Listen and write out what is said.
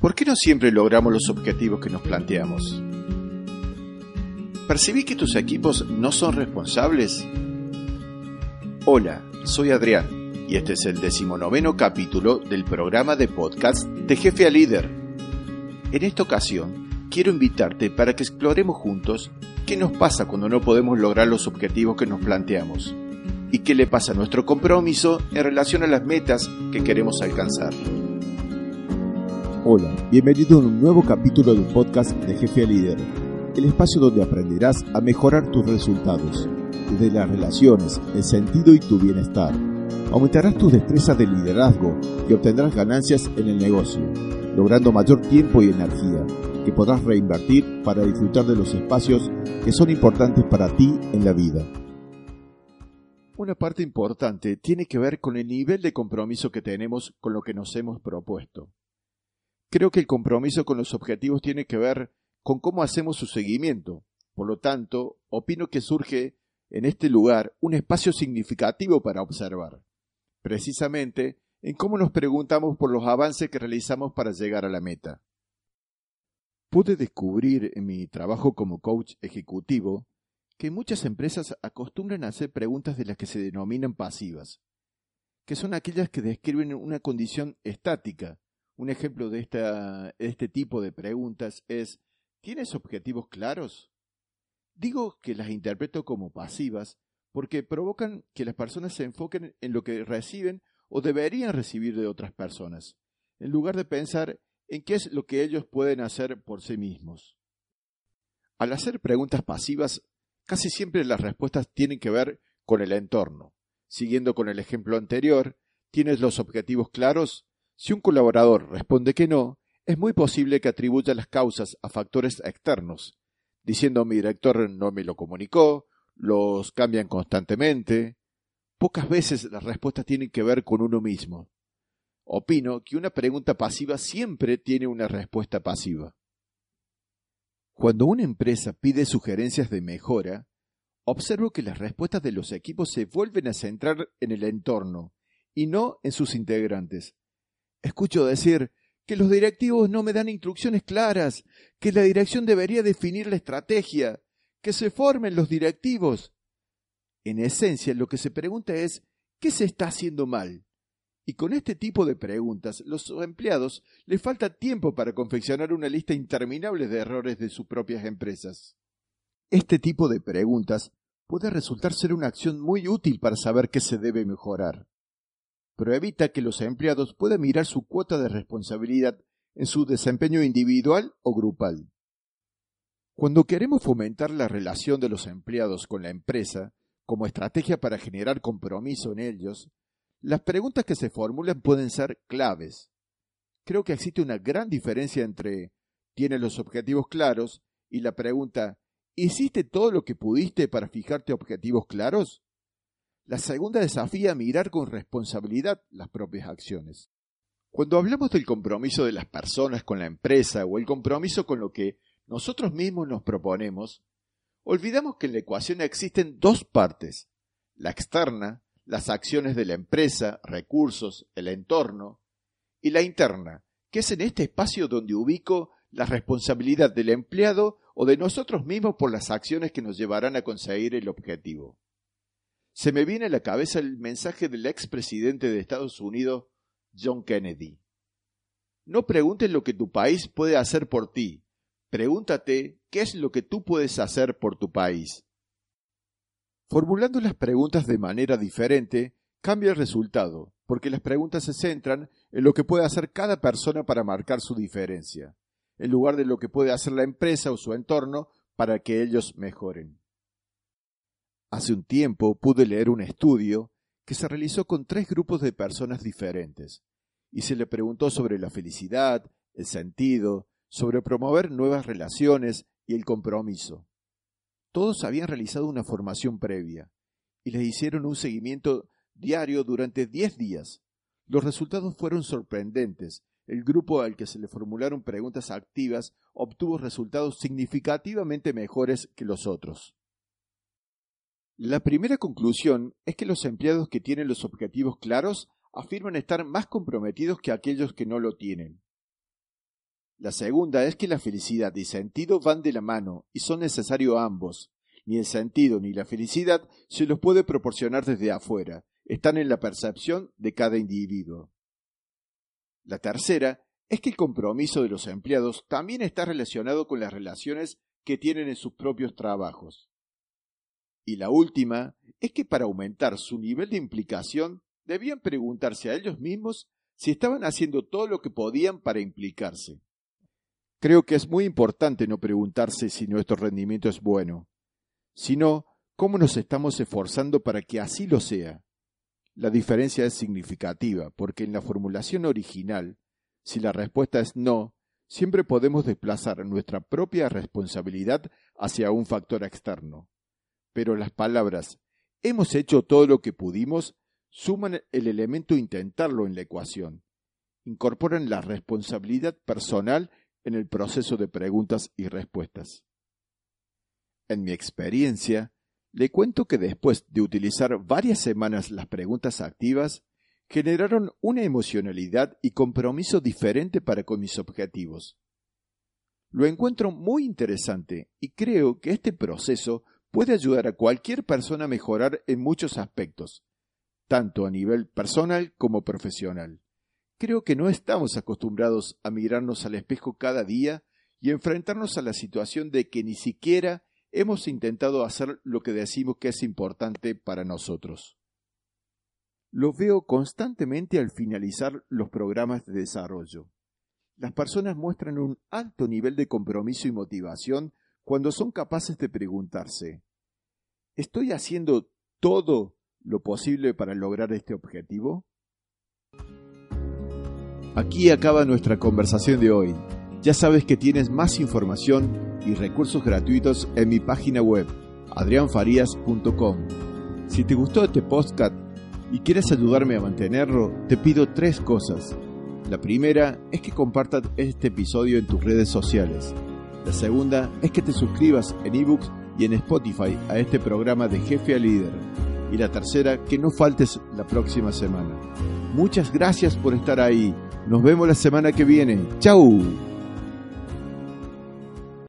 ¿Por qué no siempre logramos los objetivos que nos planteamos? ¿Percibí que tus equipos no son responsables? Hola, soy Adrián y este es el decimonoveno capítulo del programa de podcast de Jefe a Líder. En esta ocasión, quiero invitarte para que exploremos juntos qué nos pasa cuando no podemos lograr los objetivos que nos planteamos y qué le pasa a nuestro compromiso en relación a las metas que queremos alcanzar. Hola, bienvenido a un nuevo capítulo del podcast de Jefe a Líder, el espacio donde aprenderás a mejorar tus resultados, desde las relaciones, el sentido y tu bienestar. Aumentarás tus destrezas de liderazgo y obtendrás ganancias en el negocio, logrando mayor tiempo y energía que podrás reinvertir para disfrutar de los espacios que son importantes para ti en la vida. Una parte importante tiene que ver con el nivel de compromiso que tenemos con lo que nos hemos propuesto. Creo que el compromiso con los objetivos tiene que ver con cómo hacemos su seguimiento. Por lo tanto, opino que surge en este lugar un espacio significativo para observar, precisamente en cómo nos preguntamos por los avances que realizamos para llegar a la meta. Pude descubrir en mi trabajo como coach ejecutivo que muchas empresas acostumbran a hacer preguntas de las que se denominan pasivas, que son aquellas que describen una condición estática, un ejemplo de este tipo de preguntas es, ¿tienes objetivos claros? Digo que las interpreto como pasivas porque provocan que las personas se enfoquen en lo que reciben o deberían recibir de otras personas, en lugar de pensar en qué es lo que ellos pueden hacer por sí mismos. Al hacer preguntas pasivas, casi siempre las respuestas tienen que ver con el entorno. Siguiendo con el ejemplo anterior, ¿tienes los objetivos claros? Si un colaborador responde que no, es muy posible que atribuya las causas a factores externos, diciendo mi director no me lo comunicó, los cambian constantemente. Pocas veces las respuestas tienen que ver con uno mismo. Opino que una pregunta pasiva siempre tiene una respuesta pasiva. Cuando una empresa pide sugerencias de mejora, observo que las respuestas de los equipos se vuelven a centrar en el entorno y no en sus integrantes, Escucho decir que los directivos no me dan instrucciones claras, que la dirección debería definir la estrategia, que se formen los directivos. En esencia, lo que se pregunta es ¿qué se está haciendo mal? Y con este tipo de preguntas, los empleados les falta tiempo para confeccionar una lista interminable de errores de sus propias empresas. Este tipo de preguntas puede resultar ser una acción muy útil para saber qué se debe mejorar pero evita que los empleados puedan mirar su cuota de responsabilidad en su desempeño individual o grupal. Cuando queremos fomentar la relación de los empleados con la empresa como estrategia para generar compromiso en ellos, las preguntas que se formulan pueden ser claves. Creo que existe una gran diferencia entre ¿tienes los objetivos claros? y la pregunta ¿hiciste todo lo que pudiste para fijarte objetivos claros? La segunda desafía mirar con responsabilidad las propias acciones. Cuando hablamos del compromiso de las personas con la empresa o el compromiso con lo que nosotros mismos nos proponemos, olvidamos que en la ecuación existen dos partes, la externa, las acciones de la empresa, recursos, el entorno, y la interna, que es en este espacio donde ubico la responsabilidad del empleado o de nosotros mismos por las acciones que nos llevarán a conseguir el objetivo se me viene a la cabeza el mensaje del expresidente de Estados Unidos, John Kennedy. No preguntes lo que tu país puede hacer por ti, pregúntate qué es lo que tú puedes hacer por tu país. Formulando las preguntas de manera diferente, cambia el resultado, porque las preguntas se centran en lo que puede hacer cada persona para marcar su diferencia, en lugar de lo que puede hacer la empresa o su entorno para que ellos mejoren. Hace un tiempo pude leer un estudio que se realizó con tres grupos de personas diferentes, y se le preguntó sobre la felicidad, el sentido, sobre promover nuevas relaciones y el compromiso. Todos habían realizado una formación previa, y les hicieron un seguimiento diario durante diez días. Los resultados fueron sorprendentes. El grupo al que se le formularon preguntas activas obtuvo resultados significativamente mejores que los otros. La primera conclusión es que los empleados que tienen los objetivos claros afirman estar más comprometidos que aquellos que no lo tienen. La segunda es que la felicidad y sentido van de la mano y son necesarios ambos. Ni el sentido ni la felicidad se los puede proporcionar desde afuera, están en la percepción de cada individuo. La tercera es que el compromiso de los empleados también está relacionado con las relaciones que tienen en sus propios trabajos. Y la última es que para aumentar su nivel de implicación debían preguntarse a ellos mismos si estaban haciendo todo lo que podían para implicarse. Creo que es muy importante no preguntarse si nuestro rendimiento es bueno, sino cómo nos estamos esforzando para que así lo sea. La diferencia es significativa, porque en la formulación original, si la respuesta es no, siempre podemos desplazar nuestra propia responsabilidad hacia un factor externo. Pero las palabras hemos hecho todo lo que pudimos suman el elemento intentarlo en la ecuación. Incorporan la responsabilidad personal en el proceso de preguntas y respuestas. En mi experiencia, le cuento que después de utilizar varias semanas las preguntas activas, generaron una emocionalidad y compromiso diferente para con mis objetivos. Lo encuentro muy interesante y creo que este proceso puede ayudar a cualquier persona a mejorar en muchos aspectos, tanto a nivel personal como profesional. Creo que no estamos acostumbrados a mirarnos al espejo cada día y enfrentarnos a la situación de que ni siquiera hemos intentado hacer lo que decimos que es importante para nosotros. Lo veo constantemente al finalizar los programas de desarrollo. Las personas muestran un alto nivel de compromiso y motivación cuando son capaces de preguntarse, ¿estoy haciendo todo lo posible para lograr este objetivo? Aquí acaba nuestra conversación de hoy. Ya sabes que tienes más información y recursos gratuitos en mi página web, adrianfarias.com. Si te gustó este podcast y quieres ayudarme a mantenerlo, te pido tres cosas. La primera es que compartas este episodio en tus redes sociales. La segunda es que te suscribas en ebooks y en Spotify a este programa de Jefe a Líder. Y la tercera, que no faltes la próxima semana. Muchas gracias por estar ahí. Nos vemos la semana que viene. ¡Chao!